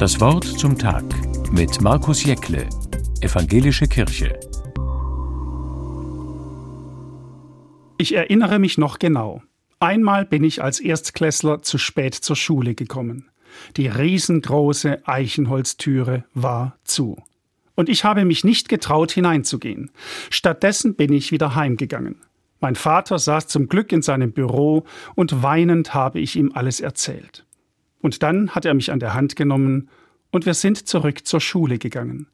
Das Wort zum Tag mit Markus Jäckle, Evangelische Kirche. Ich erinnere mich noch genau. Einmal bin ich als Erstklässler zu spät zur Schule gekommen. Die riesengroße Eichenholztüre war zu. Und ich habe mich nicht getraut hineinzugehen. Stattdessen bin ich wieder heimgegangen. Mein Vater saß zum Glück in seinem Büro und weinend habe ich ihm alles erzählt. Und dann hat er mich an der Hand genommen und wir sind zurück zur Schule gegangen.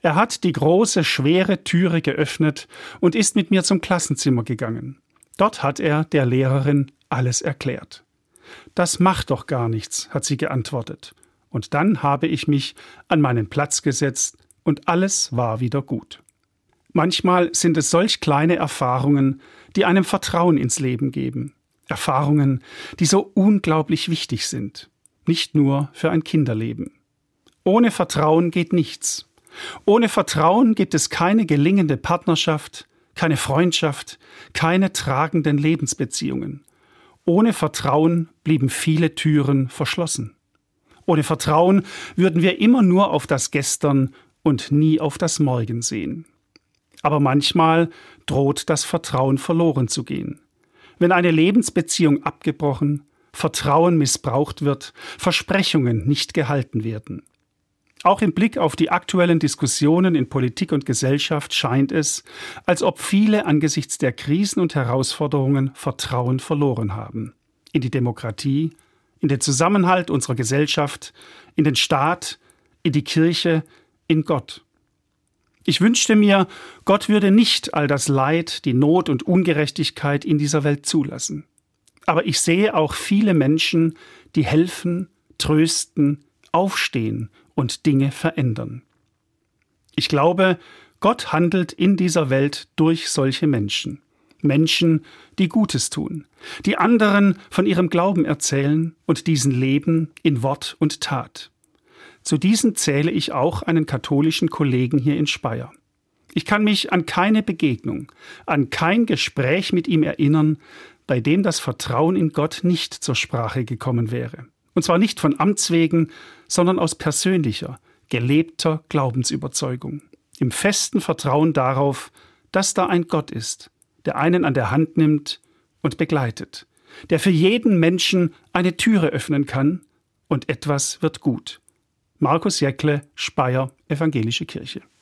Er hat die große, schwere Türe geöffnet und ist mit mir zum Klassenzimmer gegangen. Dort hat er der Lehrerin alles erklärt. Das macht doch gar nichts, hat sie geantwortet. Und dann habe ich mich an meinen Platz gesetzt und alles war wieder gut. Manchmal sind es solch kleine Erfahrungen, die einem Vertrauen ins Leben geben. Erfahrungen, die so unglaublich wichtig sind. Nicht nur für ein Kinderleben. Ohne Vertrauen geht nichts. Ohne Vertrauen gibt es keine gelingende Partnerschaft, keine Freundschaft, keine tragenden Lebensbeziehungen. Ohne Vertrauen blieben viele Türen verschlossen. Ohne Vertrauen würden wir immer nur auf das Gestern und nie auf das Morgen sehen. Aber manchmal droht das Vertrauen verloren zu gehen. Wenn eine Lebensbeziehung abgebrochen, Vertrauen missbraucht wird, Versprechungen nicht gehalten werden. Auch im Blick auf die aktuellen Diskussionen in Politik und Gesellschaft scheint es, als ob viele angesichts der Krisen und Herausforderungen Vertrauen verloren haben. In die Demokratie, in den Zusammenhalt unserer Gesellschaft, in den Staat, in die Kirche, in Gott. Ich wünschte mir, Gott würde nicht all das Leid, die Not und Ungerechtigkeit in dieser Welt zulassen. Aber ich sehe auch viele Menschen, die helfen, trösten, aufstehen und Dinge verändern. Ich glaube, Gott handelt in dieser Welt durch solche Menschen. Menschen, die Gutes tun, die anderen von ihrem Glauben erzählen und diesen leben in Wort und Tat. Zu diesen zähle ich auch einen katholischen Kollegen hier in Speyer. Ich kann mich an keine Begegnung, an kein Gespräch mit ihm erinnern, bei dem das Vertrauen in Gott nicht zur Sprache gekommen wäre. Und zwar nicht von Amts wegen, sondern aus persönlicher, gelebter Glaubensüberzeugung. Im festen Vertrauen darauf, dass da ein Gott ist, der einen an der Hand nimmt und begleitet, der für jeden Menschen eine Türe öffnen kann und etwas wird gut. Markus Jäckle, Speyer, Evangelische Kirche.